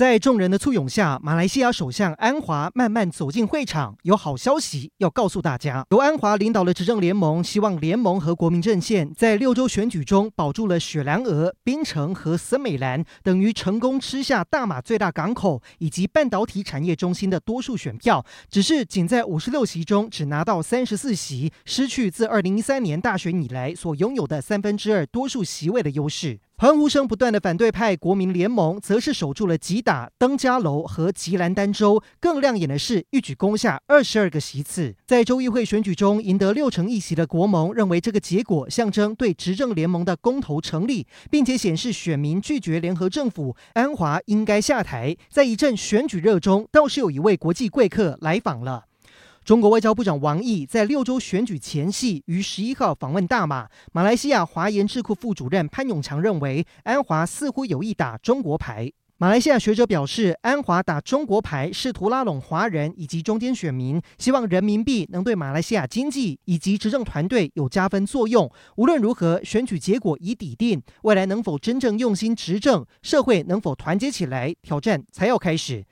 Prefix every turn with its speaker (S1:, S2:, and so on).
S1: 在众人的簇拥下，马来西亚首相安华慢慢走进会场。有好消息要告诉大家：由安华领导的执政联盟，希望联盟和国民阵线在六州选举中保住了雪兰莪、槟城和森美兰，等于成功吃下大马最大港口以及半导体产业中心的多数选票。只是仅在五十六席中只拿到三十四席，失去自二零一三年大选以来所拥有的三分之二多数席位的优势。欢呼声不断的反对派国民联盟，则是守住了吉打、登嘉楼和吉兰丹州。更亮眼的是，一举攻下二十二个席次。在州议会选举中赢得六成议席的国盟，认为这个结果象征对执政联盟的公投成立，并且显示选民拒绝联合政府，安华应该下台。在一阵选举热中，倒是有一位国际贵客来访了。中国外交部长王毅在六周选举前夕于十一号访问大马。马来西亚华研智库副主任潘永强认为，安华似乎有意打中国牌。马来西亚学者表示，安华打中国牌，试图拉拢华人以及中间选民，希望人民币能对马来西亚经济以及执政团队有加分作用。无论如何，选举结果已抵定，未来能否真正用心执政，社会能否团结起来，挑战才要开始。